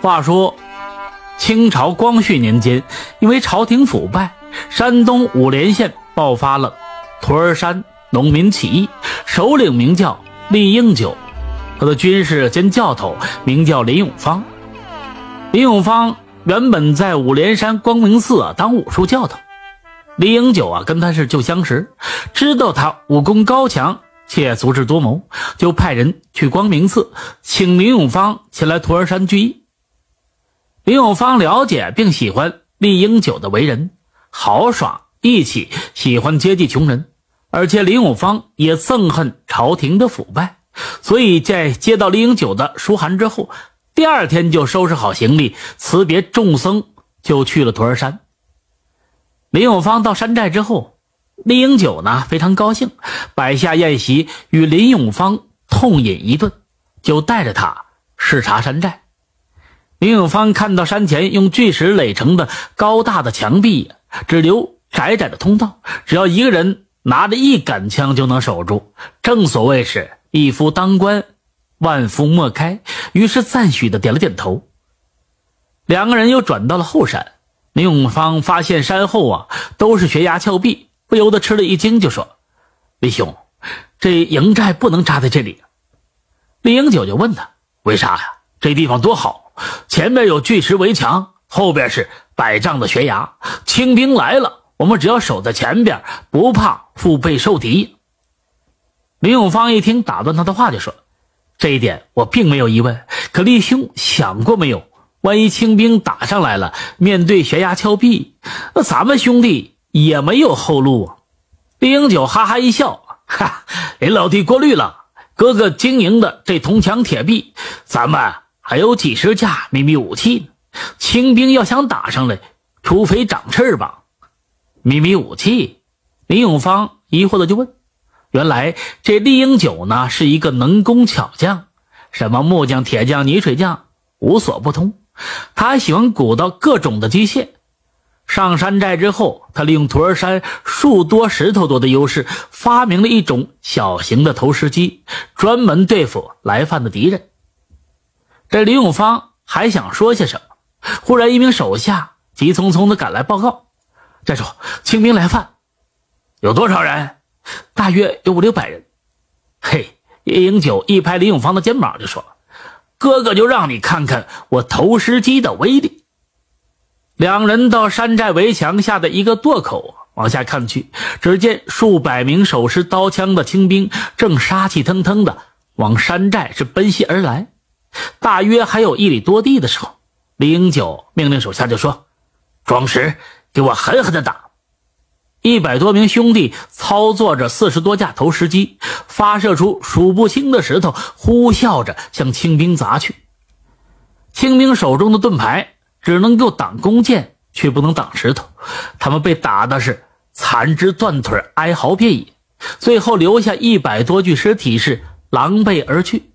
话说，清朝光绪年间，因为朝廷腐败，山东五莲县爆发了驼儿山农民起义，首领名叫厉应九，他的军事兼教头名叫林永芳。林永芳原本在五莲山光明寺啊当武术教头，李应九啊跟他是旧相识，知道他武功高强。且足智多谋，就派人去光明寺请林永芳前来徒儿山聚义。林永芳了解并喜欢厉英九的为人豪爽义气，喜欢接济穷人，而且林永芳也憎恨朝廷的腐败，所以在接到李英九的书函之后，第二天就收拾好行李，辞别众僧，就去了驼儿山。林永芳到山寨之后。李英九呢非常高兴，摆下宴席与林永芳痛饮一顿，就带着他视察山寨。林永芳看到山前用巨石垒成的高大的墙壁，只留窄窄的通道，只要一个人拿着一杆枪就能守住。正所谓是一夫当关，万夫莫开。于是赞许的点了点头。两个人又转到了后山，林永芳发现山后啊都是悬崖峭壁。不由得吃了一惊，就说：“李兄，这营寨不能扎在这里。”李英九就问他：“为啥呀？这地方多好，前面有巨石围墙，后边是百丈的悬崖，清兵来了，我们只要守在前边，不怕腹背受敌。”林永芳一听，打断他的话，就说：“这一点我并没有疑问。可李兄想过没有，万一清兵打上来了，面对悬崖峭壁，那咱们兄弟……”也没有后路啊！李英九哈哈一笑，哈，林老弟过虑了。哥哥经营的这铜墙铁壁，咱们还有几十架秘密武器呢。清兵要想打上来，除非长翅膀。秘密武器？林永芳疑惑的就问：“原来这李英九呢，是一个能工巧匠，什么木匠、铁匠、泥水匠，无所不通。他喜欢鼓捣各种的机械。”上山寨之后，他利用驼儿山树多石头多的优势，发明了一种小型的投石机，专门对付来犯的敌人。这李永芳还想说些什么，忽然一名手下急匆匆地赶来报告：“寨主，清兵来犯，有多少人？大约有五六百人。”嘿，叶英九一拍李永芳的肩膀，就说：“哥哥就让你看看我投石机的威力。”两人到山寨围墙下的一个垛口往下看去，只见数百名手持刀枪的清兵正杀气腾腾的往山寨是奔袭而来。大约还有一里多地的时候，李英九命令手下就说：“装石，给我狠狠的打！”一百多名兄弟操作着四十多架投石机，发射出数不清的石头，呼啸着向清兵砸去。清兵手中的盾牌。只能够挡弓箭，却不能挡石头。他们被打的是残肢断腿，哀嚎遍野，最后留下一百多具尸体，是狼狈而去。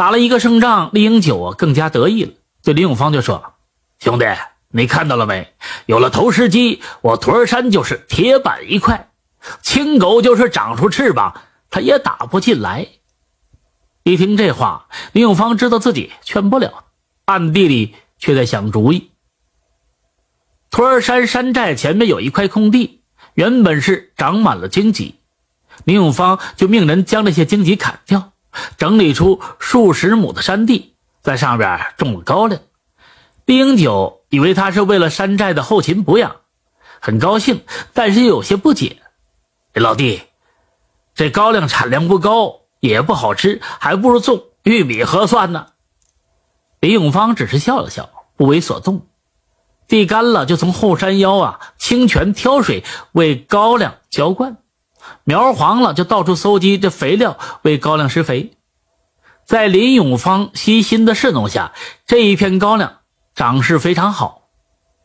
打了一个胜仗，李英九啊更加得意了，对林永芳就说：“兄弟，你看到了没？有了投石机，我驼儿山就是铁板一块。青狗就是长出翅膀，他也打不进来。”一听这话，林永芳知道自己劝不了。暗地里却在想主意。驼儿山山寨前面有一块空地，原本是长满了荆棘，林永芳就命人将这些荆棘砍掉，整理出数十亩的山地，在上边种了高粱。李英九以为他是为了山寨的后勤补养，很高兴，但是又有些不解：“老弟，这高粱产量不高，也不好吃，还不如种玉米合算呢。”李永芳只是笑了笑，不为所动。地干了，就从后山腰啊清泉挑水为高粱浇灌；苗黄了，就到处搜集这肥料为高粱施肥。在林永芳悉心的侍弄下，这一片高粱长势非常好。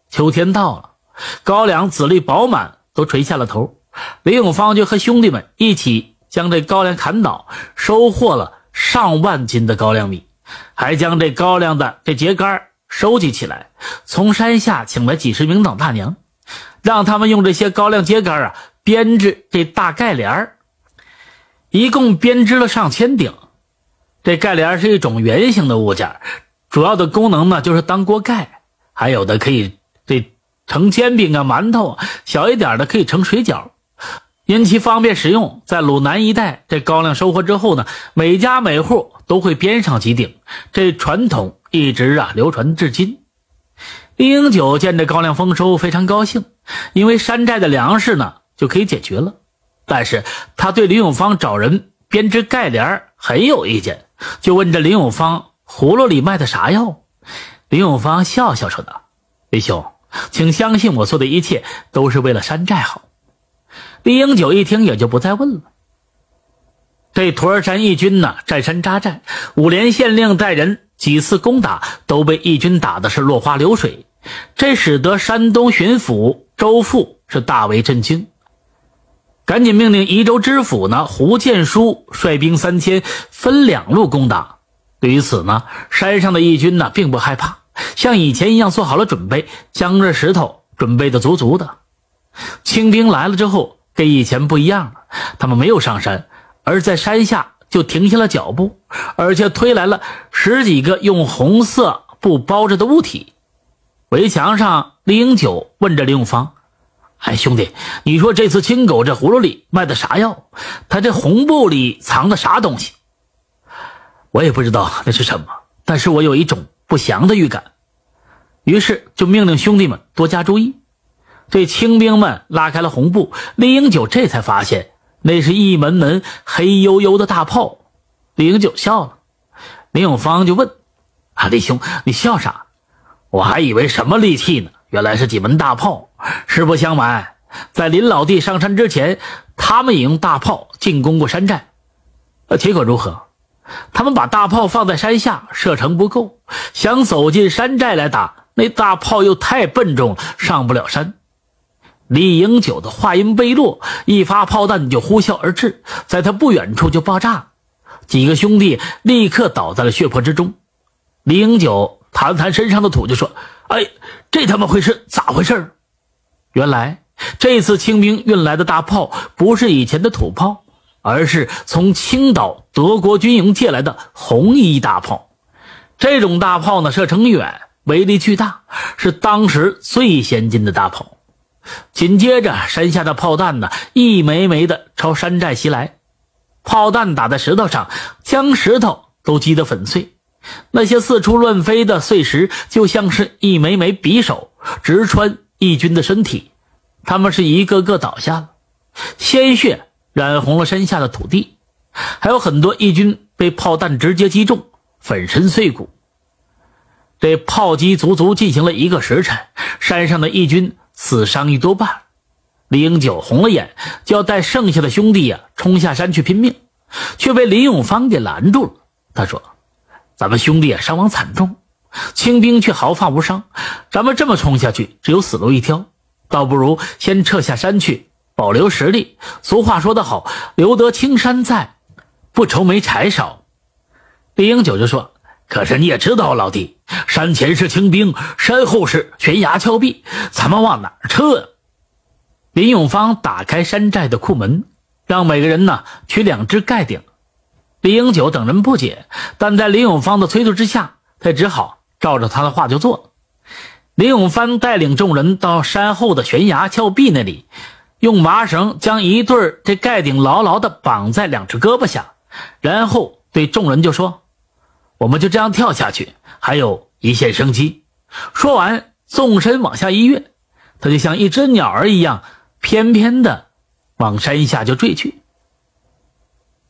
秋天到了，高粱籽粒饱满，都垂下了头。林永芳就和兄弟们一起将这高粱砍倒，收获了上万斤的高粱米。还将这高粱的这秸秆收集起来，从山下请来几十名老大娘，让他们用这些高粱秸秆啊编织这大盖帘儿。一共编织了上千顶。这盖帘是一种圆形的物件，主要的功能呢就是当锅盖，还有的可以这盛煎饼啊、馒头，小一点的可以盛水饺。因其方便使用，在鲁南一带，这高粱收获之后呢，每家每户都会编上几顶，这传统一直啊流传至今。李英九见这高粱丰收，非常高兴，因为山寨的粮食呢就可以解决了。但是他对林永芳找人编织盖帘很有意见，就问这林永芳葫芦里卖的啥药。林永芳笑笑说道：“李兄，请相信我做的一切都是为了山寨好。”李英九一听，也就不再问了。这驼儿山义军呢，占山扎寨，五连县令带人几次攻打，都被义军打的是落花流水，这使得山东巡抚周富是大为震惊，赶紧命令宜州知府呢胡建书率兵三千，分两路攻打。对于此呢，山上的义军呢并不害怕，像以前一样做好了准备，将这石头准备的足足的。清兵来了之后。跟以前不一样了，他们没有上山，而在山下就停下了脚步，而且推来了十几个用红色布包着的物体。围墙上，李英九问着李永芳：“哎，兄弟，你说这次青狗这葫芦里卖的啥药？他这红布里藏的啥东西？”我也不知道那是什么，但是我有一种不祥的预感，于是就命令兄弟们多加注意。这清兵们拉开了红布，李英九这才发现那是一门门黑黝黝的大炮。李英九笑了，林永芳就问：“啊，李兄，你笑啥？我还以为什么利器呢，原来是几门大炮。实不相瞒，在林老弟上山之前，他们也用大炮进攻过山寨。呃，结果如何？他们把大炮放在山下，射程不够，想走进山寨来打，那大炮又太笨重，上不了山。”李英九的话音未落，一发炮弹就呼啸而至，在他不远处就爆炸，几个兄弟立刻倒在了血泊之中。李英九弹了弹身上的土，就说：“哎，这他妈会是？咋回事？”原来这次清兵运来的大炮不是以前的土炮，而是从青岛德国军营借来的红衣大炮。这种大炮呢，射程远，威力巨大，是当时最先进的大炮。紧接着，山下的炮弹呢，一枚枚的朝山寨袭来。炮弹打在石头上，将石头都击得粉碎。那些四处乱飞的碎石，就像是一枚枚匕首，直穿义军的身体。他们是一个个倒下了，鲜血染红了山下的土地，还有很多义军被炮弹直接击中，粉身碎骨。这炮击足足进行了一个时辰，山上的义军。死伤一多半，李英九红了眼，就要带剩下的兄弟呀冲下山去拼命，却被林永芳给拦住了。他说：“咱们兄弟啊伤亡惨重，清兵却毫发无伤，咱们这么冲下去，只有死路一条，倒不如先撤下山去，保留实力。俗话说得好，留得青山在，不愁没柴烧。”李英九就说。可是你也知道，老弟，山前是清兵，山后是悬崖峭壁，咱们往哪儿撤？林永芳打开山寨的库门，让每个人呢取两只盖顶。李英九等人不解，但在林永芳的催促之下，他只好照着他的话就做了。林永芳带领众人到山后的悬崖峭壁那里，用麻绳将一对这盖顶牢牢地绑在两只胳膊下，然后对众人就说。我们就这样跳下去，还有一线生机。说完，纵身往下一跃，他就像一只鸟儿一样，翩翩的往山下就坠去。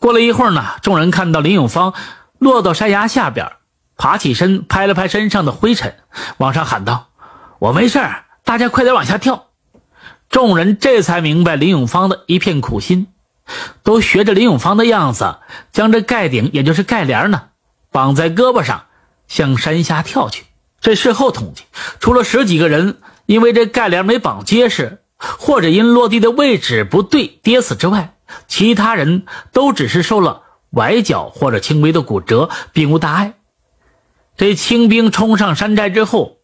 过了一会儿呢，众人看到林永芳落到山崖下边，爬起身，拍了拍身上的灰尘，往上喊道：“我没事大家快点往下跳。”众人这才明白林永芳的一片苦心，都学着林永芳的样子，将这盖顶，也就是盖帘呢。绑在胳膊上，向山下跳去。这事后统计，除了十几个人因为这盖帘没绑结实，或者因落地的位置不对跌死之外，其他人都只是受了崴脚或者轻微的骨折，并无大碍。这清兵冲上山寨之后，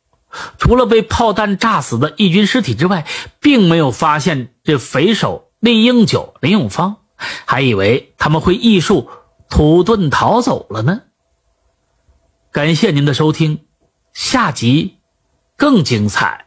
除了被炮弹炸死的义军尸体之外，并没有发现这匪首厉英九、林永芳，还以为他们会艺术土遁逃走了呢。感谢您的收听，下集更精彩。